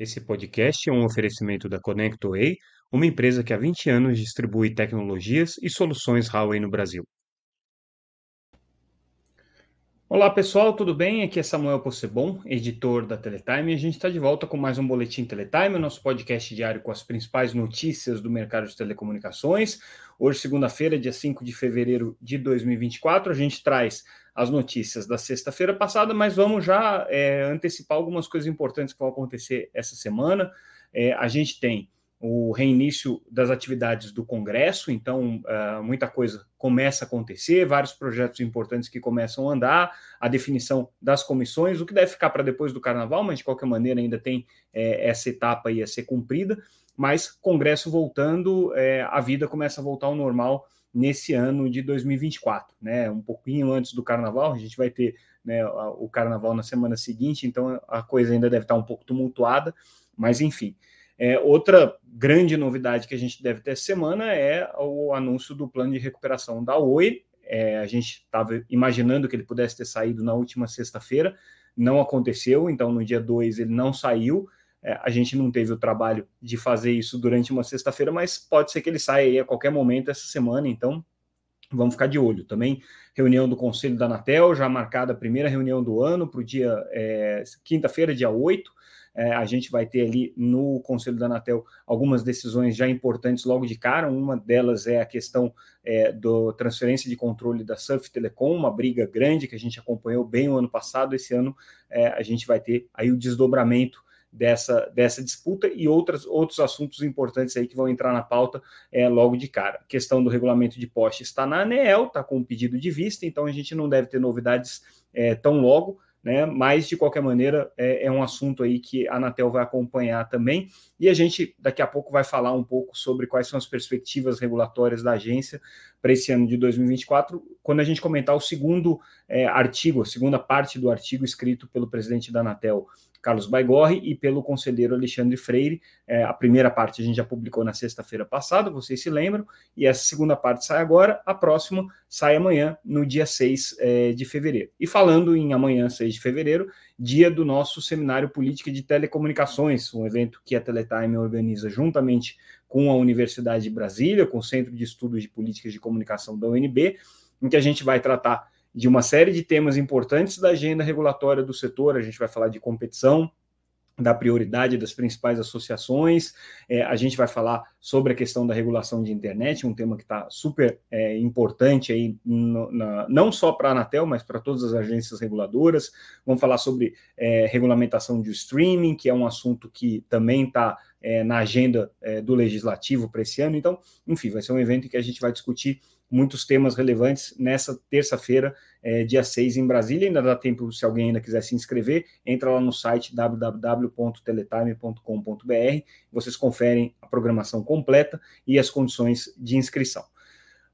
Esse podcast é um oferecimento da ConnectWay, uma empresa que há 20 anos distribui tecnologias e soluções Huawei no Brasil. Olá pessoal, tudo bem? Aqui é Samuel Possebon, editor da Teletime, e a gente está de volta com mais um Boletim Teletime, o nosso podcast diário com as principais notícias do mercado de telecomunicações. Hoje, segunda-feira, dia 5 de fevereiro de 2024, a gente traz as notícias da sexta-feira passada, mas vamos já é, antecipar algumas coisas importantes que vão acontecer essa semana. É, a gente tem o reinício das atividades do Congresso, então uh, muita coisa começa a acontecer, vários projetos importantes que começam a andar, a definição das comissões, o que deve ficar para depois do Carnaval, mas de qualquer maneira ainda tem é, essa etapa aí a ser cumprida, mas Congresso voltando, é, a vida começa a voltar ao normal nesse ano de 2024, né? Um pouquinho antes do Carnaval, a gente vai ter né, o Carnaval na semana seguinte, então a coisa ainda deve estar um pouco tumultuada, mas enfim. É, outra grande novidade que a gente deve ter essa semana é o anúncio do plano de recuperação da Oi. É, a gente estava imaginando que ele pudesse ter saído na última sexta-feira, não aconteceu, então no dia 2 ele não saiu. É, a gente não teve o trabalho de fazer isso durante uma sexta-feira, mas pode ser que ele saia aí a qualquer momento essa semana, então vamos ficar de olho. Também reunião do Conselho da Anatel, já marcada a primeira reunião do ano para o dia é, quinta-feira, dia 8. É, a gente vai ter ali no Conselho da Anatel algumas decisões já importantes logo de cara. Uma delas é a questão é, da transferência de controle da Surf Telecom, uma briga grande que a gente acompanhou bem o ano passado. Esse ano é, a gente vai ter aí o desdobramento dessa, dessa disputa e outras, outros assuntos importantes aí que vão entrar na pauta é, logo de cara. A questão do regulamento de poste está na ANEEL, está com um pedido de vista, então a gente não deve ter novidades é, tão logo né? Mas de qualquer maneira é, é, um assunto aí que a Anatel vai acompanhar também. E a gente daqui a pouco vai falar um pouco sobre quais são as perspectivas regulatórias da agência para esse ano de 2024, quando a gente comentar o segundo é, artigo, a segunda parte do artigo escrito pelo presidente da Anatel, Carlos Baigorre, e pelo conselheiro Alexandre Freire. É, a primeira parte a gente já publicou na sexta-feira passada, vocês se lembram, e essa segunda parte sai agora, a próxima sai amanhã, no dia 6 é, de fevereiro. E falando em amanhã, 6 de fevereiro, dia do nosso Seminário Política de Telecomunicações, um evento que a Teletime organiza juntamente com a Universidade de Brasília, com o Centro de Estudos de Políticas de Comunicação da UNB, em que a gente vai tratar de uma série de temas importantes da agenda regulatória do setor. A gente vai falar de competição, da prioridade das principais associações. É, a gente vai falar sobre a questão da regulação de internet, um tema que está super é, importante aí, no, na, não só para a Anatel, mas para todas as agências reguladoras. Vamos falar sobre é, regulamentação de streaming, que é um assunto que também está é, na agenda é, do legislativo para esse ano. Então, enfim, vai ser um evento em que a gente vai discutir muitos temas relevantes nessa terça-feira, é, dia 6, em Brasília. Ainda dá tempo, se alguém ainda quiser se inscrever, entra lá no site www.teletime.com.br, vocês conferem a programação completa e as condições de inscrição.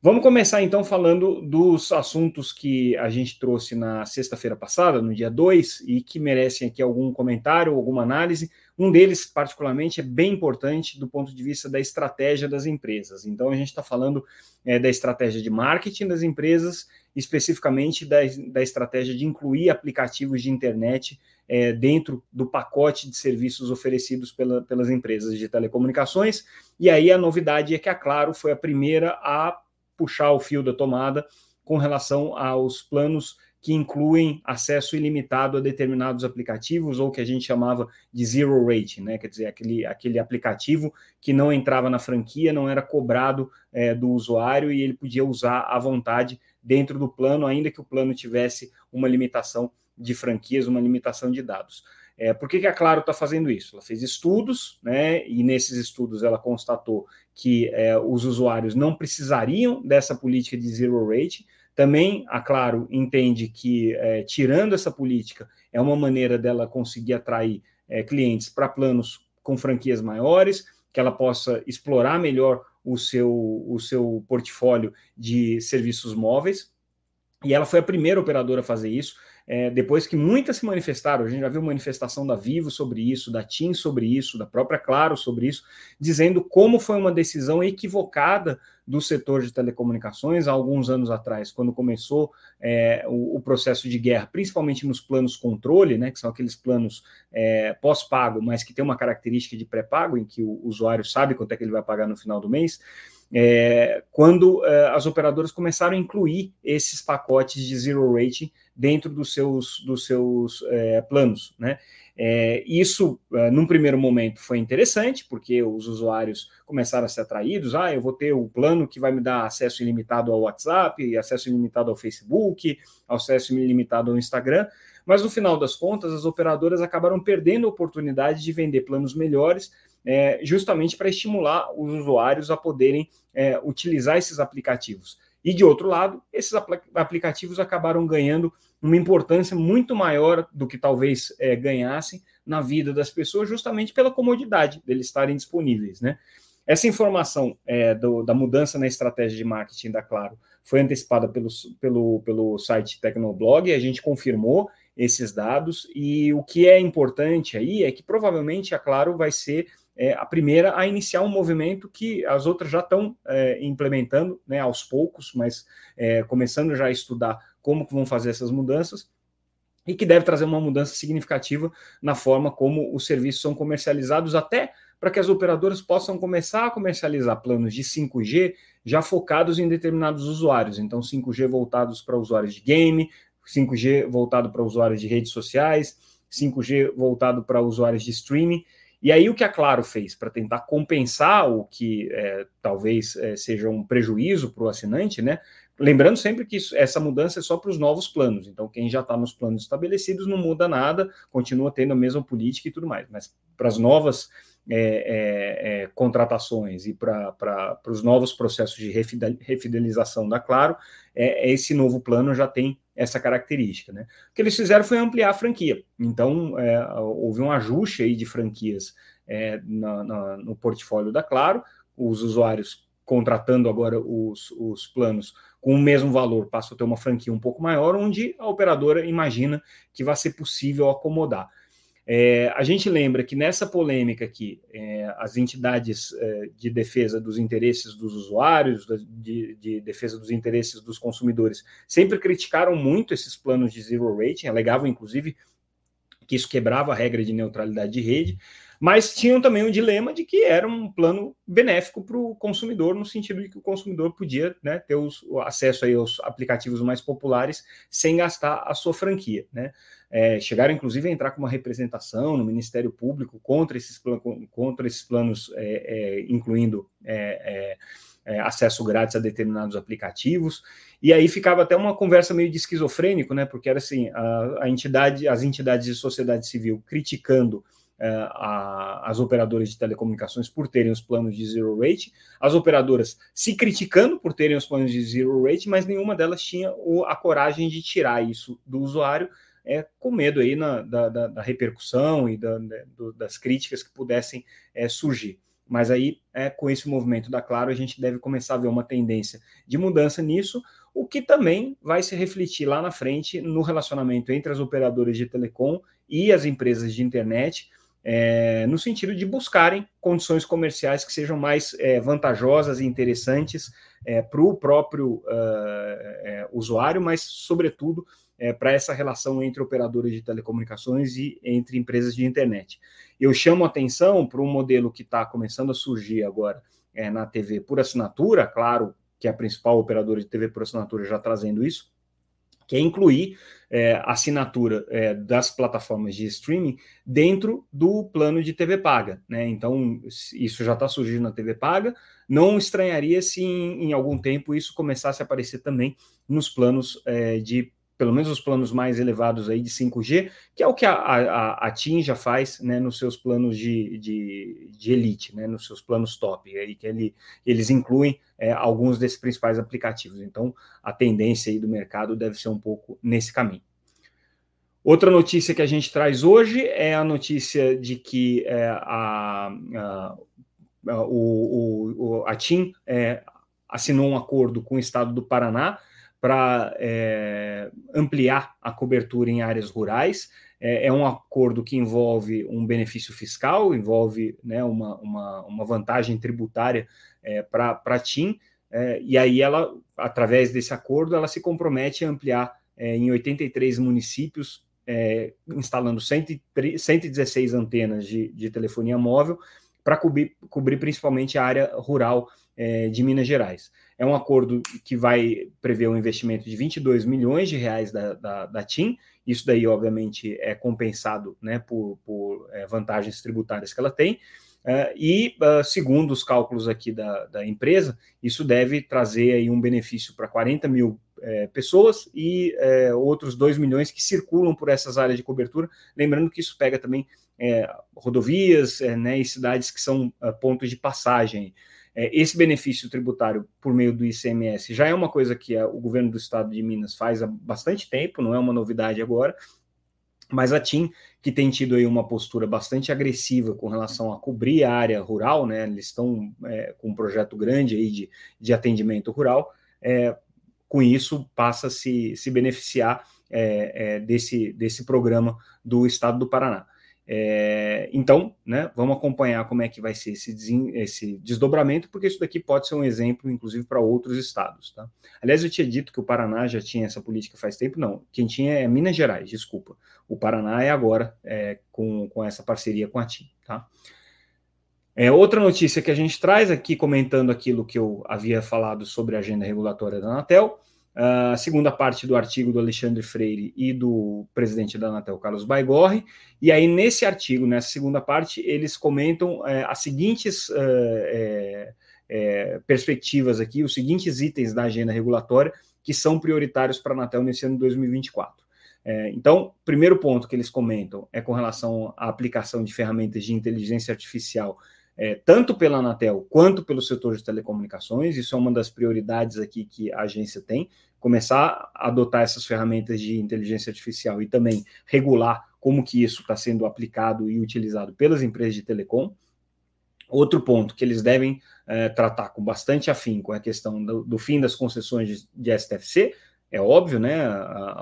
Vamos começar então falando dos assuntos que a gente trouxe na sexta-feira passada, no dia 2, e que merecem aqui algum comentário, alguma análise. Um deles, particularmente, é bem importante do ponto de vista da estratégia das empresas. Então, a gente está falando é, da estratégia de marketing das empresas, especificamente da, da estratégia de incluir aplicativos de internet é, dentro do pacote de serviços oferecidos pela, pelas empresas de telecomunicações. E aí a novidade é que a Claro foi a primeira a puxar o fio da tomada com relação aos planos que incluem acesso ilimitado a determinados aplicativos, ou que a gente chamava de zero rating, né? Quer dizer, aquele, aquele aplicativo que não entrava na franquia, não era cobrado é, do usuário e ele podia usar à vontade dentro do plano, ainda que o plano tivesse uma limitação de franquias, uma limitação de dados. É, por que, que a Claro está fazendo isso? Ela fez estudos, né, e nesses estudos ela constatou que é, os usuários não precisariam dessa política de zero rate. Também a Claro entende que, é, tirando essa política, é uma maneira dela conseguir atrair é, clientes para planos com franquias maiores, que ela possa explorar melhor o seu, o seu portfólio de serviços móveis. E ela foi a primeira operadora a fazer isso. É, depois que muitas se manifestaram, a gente já viu manifestação da Vivo sobre isso, da TIM sobre isso, da própria Claro sobre isso, dizendo como foi uma decisão equivocada do setor de telecomunicações há alguns anos atrás, quando começou é, o, o, processo de guerra, principalmente nos planos controle, né, que são aqueles planos é, pós-pago, mas que tem uma característica de pré-pago, em que o usuário sabe quanto é que ele vai pagar no final do mês é, quando é, as operadoras começaram a incluir esses pacotes de zero rating dentro dos seus, dos seus é, planos. Né? É, isso, é, num primeiro momento, foi interessante, porque os usuários começaram a ser atraídos. Ah, eu vou ter o plano que vai me dar acesso ilimitado ao WhatsApp, acesso ilimitado ao Facebook, acesso ilimitado ao Instagram. Mas no final das contas, as operadoras acabaram perdendo a oportunidade de vender planos melhores é, justamente para estimular os usuários a poderem é, utilizar esses aplicativos. E de outro lado, esses apl aplicativos acabaram ganhando uma importância muito maior do que talvez é, ganhassem na vida das pessoas, justamente pela comodidade deles estarem disponíveis, né? Essa informação é, do, da mudança na estratégia de marketing da Claro foi antecipada pelo, pelo, pelo site Tecnoblog, a gente confirmou esses dados, e o que é importante aí é que provavelmente a Claro vai ser é, a primeira a iniciar um movimento que as outras já estão é, implementando, né, aos poucos, mas é, começando já a estudar como que vão fazer essas mudanças e que deve trazer uma mudança significativa na forma como os serviços são comercializados, até para que as operadoras possam começar a comercializar planos de 5G já focados em determinados usuários. Então, 5G voltados para usuários de game, 5G voltado para usuários de redes sociais, 5G voltado para usuários de streaming. E aí o que a Claro fez para tentar compensar o que é, talvez é, seja um prejuízo para o assinante, né? Lembrando sempre que isso, essa mudança é só para os novos planos. Então, quem já está nos planos estabelecidos não muda nada, continua tendo a mesma política e tudo mais. Mas para as novas é, é, é, contratações e para os novos processos de refidelização da Claro, é, esse novo plano já tem essa característica. Né? O que eles fizeram foi ampliar a franquia. Então, é, houve um ajuste aí de franquias é, na, na, no portfólio da Claro, os usuários contratando agora os, os planos com o mesmo valor passam a ter uma franquia um pouco maior, onde a operadora imagina que vai ser possível acomodar. É, a gente lembra que nessa polêmica aqui, é, as entidades é, de defesa dos interesses dos usuários, de, de, defesa dos interesses dos consumidores, sempre criticaram muito esses planos de zero rating, alegavam inclusive que isso quebrava a regra de neutralidade de rede mas tinham também o dilema de que era um plano benéfico para o consumidor, no sentido de que o consumidor podia né, ter os, acesso aí aos aplicativos mais populares sem gastar a sua franquia. Né? É, chegaram, inclusive, a entrar com uma representação no Ministério Público contra esses, contra esses planos, é, é, incluindo é, é, é, acesso grátis a determinados aplicativos. E aí ficava até uma conversa meio de esquizofrênico, né? Porque era assim, a, a entidade, as entidades de sociedade civil criticando a, as operadoras de telecomunicações por terem os planos de zero rate, as operadoras se criticando por terem os planos de zero rate, mas nenhuma delas tinha o, a coragem de tirar isso do usuário, é, com medo aí na, da, da, da, repercussão e da, do, das críticas que pudessem é, surgir. Mas aí, é, com esse movimento da Claro, a gente deve começar a ver uma tendência de mudança nisso, o que também vai se refletir lá na frente no relacionamento entre as operadoras de telecom e as empresas de internet, é, no sentido de buscarem condições comerciais que sejam mais é, vantajosas e interessantes é, para o próprio uh, usuário, mas, sobretudo, é, para essa relação entre operadores de telecomunicações e entre empresas de internet. Eu chamo atenção para um modelo que está começando a surgir agora é, na TV por assinatura, claro que a principal operadora de TV por assinatura já trazendo isso, que é incluir é, assinatura é, das plataformas de streaming dentro do plano de TV paga. Né? Então, isso já está surgindo na TV paga. Não estranharia se em, em, algum tempo isso começasse a aparecer também nos planos é, de pelo menos os planos mais elevados aí de 5G, que é o que a, a, a TIM já faz né, nos seus planos de, de, de, elite, né, nos seus planos top, aí que ele, eles incluem é, alguns desses principais aplicativos. Então, a tendência aí do mercado deve ser um pouco nesse caminho. Outra notícia que a gente traz hoje é a notícia de que é, a, a, o, o, a TIM é, assinou um acordo com o estado do Paraná para é, ampliar a cobertura em áreas rurais. É, é, um acordo que envolve um benefício fiscal, envolve né, uma, uma, uma vantagem tributária é, para a TIM, é, e aí ela, através desse acordo, ela se compromete a ampliar é, em 83 municípios, é, instalando 103, 116 antenas de, de telefonia móvel, para cobrir, cobrir principalmente a área rural é, de Minas Gerais. É um acordo que vai prever um investimento de 22 milhões de reais da, da, da TIM. Isso daí, obviamente, é compensado né, por, por é, vantagens tributárias que ela tem. Uh, e, uh, segundo os cálculos aqui da, da, empresa, isso deve trazer aí um benefício para 40 mil é, pessoas e é, outros 2 milhões que circulam por essas áreas de cobertura. Lembrando que isso pega também é, rodovias né, e cidades que são uh, pontos de passagem. É, esse benefício tributário por meio do ICMS já é uma coisa que a, o governo do estado de Minas faz há bastante tempo, não é uma novidade agora, mas a TIM, que tem tido aí uma postura bastante agressiva com relação a cobrir a área rural, né? Eles estão é, com um projeto grande aí de, de atendimento rural, é, com isso passa a se, se beneficiar é, é desse, desse programa do estado do Paraná. É, então, né, vamos acompanhar como é que vai ser esse, esse, desdobramento, porque isso daqui pode ser um exemplo, inclusive, para outros estados. Tá? Aliás, eu tinha dito que o Paraná já tinha essa política faz tempo, não. Quem tinha é Minas Gerais, desculpa. O Paraná é agora é, com, com essa parceria com a TIM. Tá? É, outra notícia que a gente traz aqui, comentando aquilo que eu havia falado sobre a agenda regulatória da Anatel, a segunda parte do artigo do Alexandre Freire e do presidente da Anatel, Carlos Baigorre. E aí, nesse artigo, nessa segunda parte, eles comentam é, as seguintes é, é, perspectivas aqui, os seguintes itens da agenda regulatória que são prioritários para a Anatel nesse ano de 2024. É, então, primeiro ponto que eles comentam é com relação à aplicação de ferramentas de inteligência artificial é, tanto pela Anatel quanto pelo setor de telecomunicações. Isso é uma das prioridades aqui que a agência tem, começar a adotar essas ferramentas de inteligência artificial e também regular como que isso está sendo aplicado e utilizado pelas empresas de telecom. Outro ponto que eles devem é, tratar com bastante afinco é a questão do, do fim das concessões de, de STFC, é óbvio, né?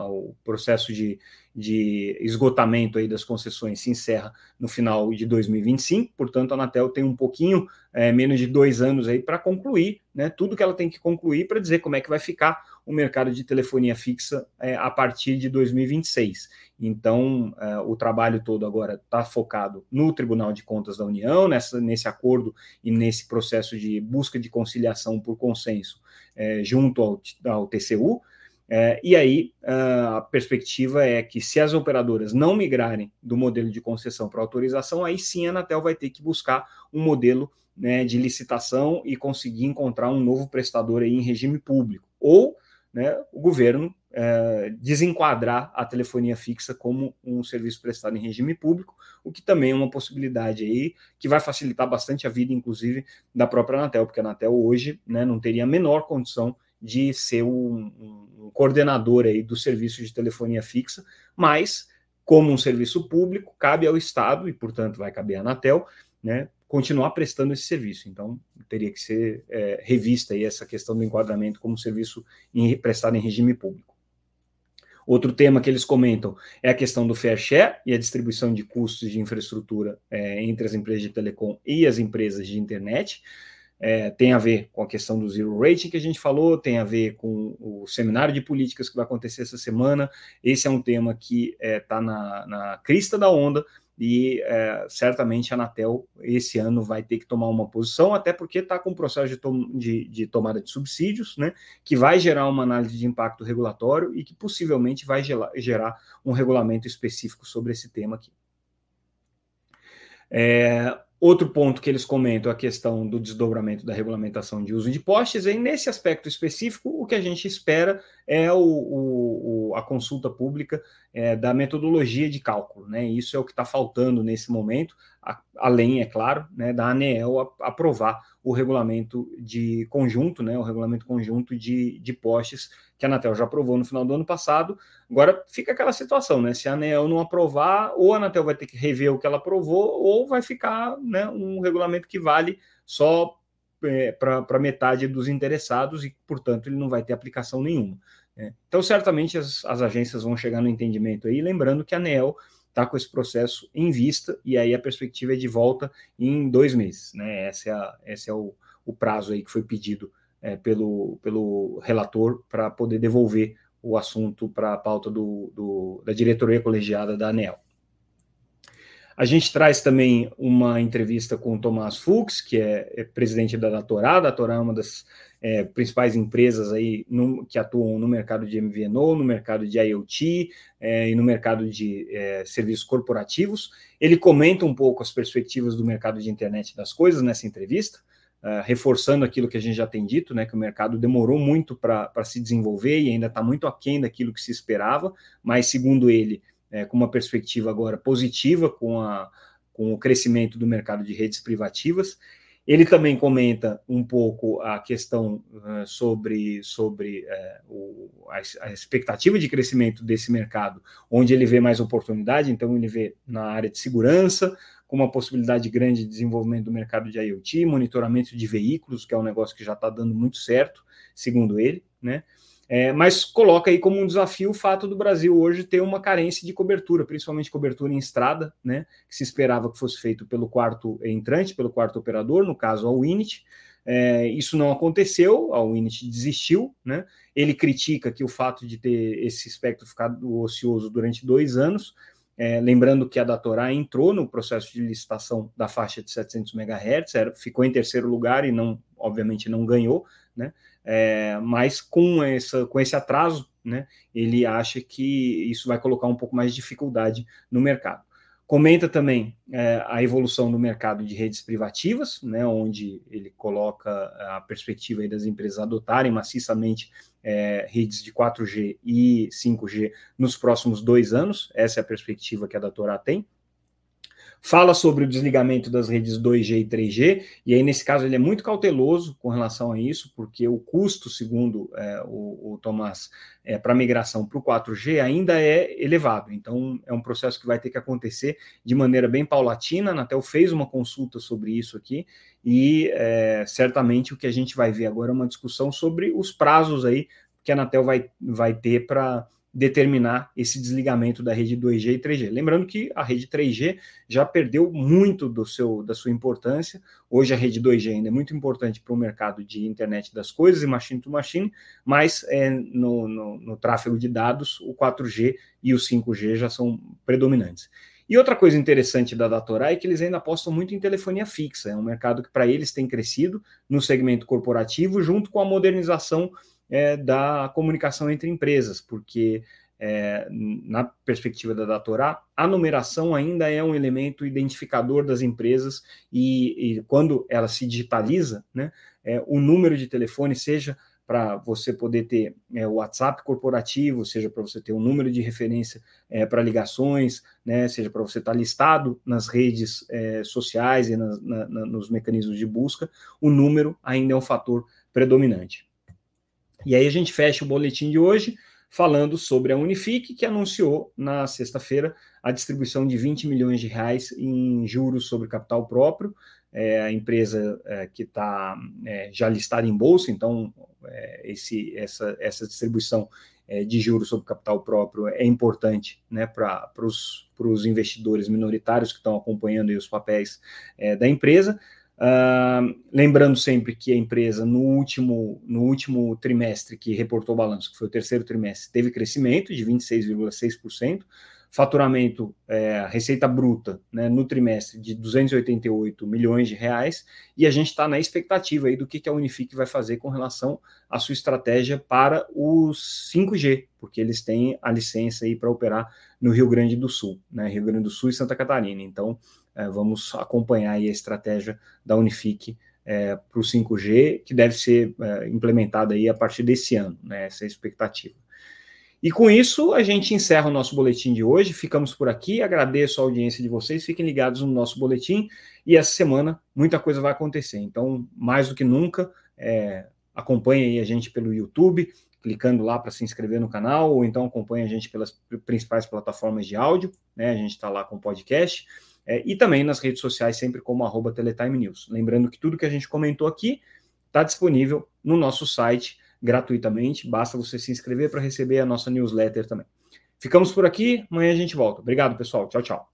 O processo de, de esgotamento aí das concessões se encerra no final de 2025, portanto, a Anatel tem um pouquinho é, menos de dois anos aí para concluir, né? Tudo que ela tem que concluir para dizer como é que vai ficar o mercado de telefonia fixa é, a partir de 2026. Então, é, o trabalho todo agora está focado no Tribunal de Contas da União, nessa, nesse acordo e nesse processo de busca de conciliação por consenso é, junto ao, ao TCU. É, e aí a perspectiva é que se as operadoras não migrarem do modelo de concessão para autorização, aí sim a Anatel vai ter que buscar um modelo né, de licitação e conseguir encontrar um novo prestador aí em regime público. Ou né, o governo é, desenquadrar a telefonia fixa como um serviço prestado em regime público, o que também é uma possibilidade aí que vai facilitar bastante a vida, inclusive, da própria Anatel, porque a Anatel hoje né, não teria a menor condição de ser um, um coordenador aí do serviço de telefonia fixa, mas como um serviço público, cabe ao Estado, e portanto vai caber à Anatel, né, continuar prestando esse serviço. Então, teria que ser é, revista aí essa questão do enquadramento como serviço em, prestado em regime público. Outro tema que eles comentam é a questão do fair share e a distribuição de custos de infraestrutura é, entre as empresas de telecom e as empresas de internet é, tem a ver com a questão do zero rating que a gente falou, tem a ver com o seminário de políticas que vai acontecer essa semana. Esse é um tema que está é, tá na, na crista da onda e é, certamente a Anatel esse ano vai ter que tomar uma posição, até porque está com um processo de, tom de, de, tomada de subsídios, né, que vai gerar uma análise de impacto regulatório e que possivelmente vai gerar, gerar um regulamento específico sobre esse tema aqui. É, Outro ponto que eles comentam é a questão do desdobramento da regulamentação de uso de postes, e nesse aspecto específico, o que a gente espera é o, o a consulta pública é, da metodologia de cálculo. Né? Isso é o que está faltando nesse momento, além, é claro, né, da ANEEL aprovar o regulamento de conjunto, né, o regulamento conjunto de, de postes que a Anatel já aprovou no final do ano passado. Agora fica aquela situação, né? Se a ANEEL não aprovar, ou a Anatel vai ter que rever o que ela aprovou, ou vai ficar né, um regulamento que vale só é, para metade dos interessados e, portanto, ele não vai ter aplicação nenhuma. Né? Então, certamente as, as, agências vão chegar no entendimento aí, lembrando que a ANEL está com esse processo em vista, e aí a perspectiva é de volta em dois meses. Né? Esse é, a, esse é o, o prazo aí que foi pedido é, pelo, pelo relator para poder devolver o assunto para a pauta do, do, da diretoria colegiada da ANEL. A gente traz também uma entrevista com o Tomás Fuchs, que é, é presidente da Datorá. A Datorá é uma das é, principais empresas aí no, que atuam no mercado de MVNO, no mercado de IoT é, e no mercado de é, serviços corporativos. Ele comenta um pouco as perspectivas do mercado de internet das coisas nessa entrevista, é, reforçando aquilo que a gente já tem dito, né, que o mercado demorou muito para se desenvolver e ainda está muito aquém daquilo que se esperava, mas segundo ele, é, com uma perspectiva agora positiva com, a, com o crescimento do mercado de redes privativas. Ele também comenta um pouco a questão uh, sobre, sobre uh, o, a, a, expectativa de crescimento desse mercado, onde ele vê mais oportunidade, então ele vê na área de segurança, com uma possibilidade grande de desenvolvimento do mercado de IoT, monitoramento de veículos, que é um negócio que já está dando muito certo, segundo ele, né? É, mas coloca aí como um desafio o fato do Brasil hoje ter uma carência de cobertura, principalmente cobertura em estrada, né, que se esperava que fosse feito pelo quarto entrante, pelo quarto operador, no caso a Winit. É, isso não aconteceu, a Winit desistiu, né? Ele critica que o fato de ter esse espectro ficado ocioso durante dois anos, é, lembrando que a Datorá entrou no processo de licitação da faixa de 700 MHz, era, ficou em terceiro lugar e não, obviamente, não ganhou, né? É, mas com, essa, com esse atraso, né, ele acha que isso vai colocar um pouco mais de dificuldade no mercado. Comenta também é, a evolução do mercado de redes privativas, né, onde ele coloca a perspectiva das empresas adotarem maciçamente é, redes de 4G e 5G nos próximos dois anos. Essa é a perspectiva que a Datorá tem fala sobre o desligamento das redes 2G e 3G, e aí nesse caso ele é muito cauteloso com relação a isso, porque o custo, segundo é, o, o, Tomás, é, para migração para o 4G ainda é elevado, então é um processo que vai ter que acontecer de maneira bem paulatina, a Anatel fez uma consulta sobre isso aqui, e é, certamente o que a gente vai ver agora é uma discussão sobre os prazos aí que a Anatel vai, vai ter para determinar esse desligamento da rede 2G e 3G. Lembrando que a rede 3G já perdeu muito do seu, da sua importância. Hoje a rede 2G ainda é muito importante para o mercado de internet das coisas e machine to machine, mas é, no, no, no tráfego de dados o 4G e o 5G já são predominantes. E outra coisa interessante da Datorá é que eles ainda apostam muito em telefonia fixa. É um mercado que para eles tem crescido no segmento corporativo, junto com a modernização é, da comunicação entre empresas, porque é, na perspectiva da Datorá, a numeração ainda é um elemento identificador das empresas e, e quando ela se digitaliza, né, é, o número de telefone, seja para você poder ter é, o WhatsApp corporativo, seja para você ter um número de referência é, para ligações, né, seja para você estar tá listado nas redes é, sociais e na, na, nos mecanismos de busca, o número ainda é um fator predominante. E aí a gente fecha o boletim de hoje falando sobre a Unifique, que anunciou na sexta-feira a distribuição de 20 milhões de reais em juros sobre capital próprio. É a empresa é, que está é, já listada em bolsa, então é, esse, essa, essa distribuição é, de juros sobre capital próprio é importante né, para os investidores minoritários que estão acompanhando os papéis é, da empresa. Uh, lembrando sempre que a empresa, no último, no último trimestre que reportou o balanço, que foi o terceiro trimestre, teve crescimento de 26,6%, faturamento, é, receita bruta né, no trimestre de 288 milhões de reais, e a gente está na expectativa aí do que, que a Unifique vai fazer com relação à sua estratégia para os 5G, porque eles têm a licença aí para operar no Rio Grande do Sul, né, Rio Grande do Sul e Santa Catarina. Então, é, vamos acompanhar a estratégia da Unifique é, para o 5G, que deve ser é, implementada aí a partir desse ano, né, essa é a expectativa. E com isso, a gente encerra o nosso boletim de hoje. Ficamos por aqui. Agradeço a audiência de vocês. Fiquem ligados no nosso boletim. E essa semana, muita coisa vai acontecer. Então, mais do que nunca, é, acompanhe aí a gente pelo YouTube, clicando lá para se inscrever no canal, ou então acompanhe a gente pelas principais plataformas de áudio. Né? A gente está lá com podcast é, e também nas redes sociais, sempre como arroba Teletime News. Lembrando que tudo que a gente comentou aqui está disponível no nosso site gratuitamente. Basta você se inscrever para receber a nossa newsletter também. Ficamos por aqui, amanhã a gente volta. Obrigado, pessoal. Tchau, tchau.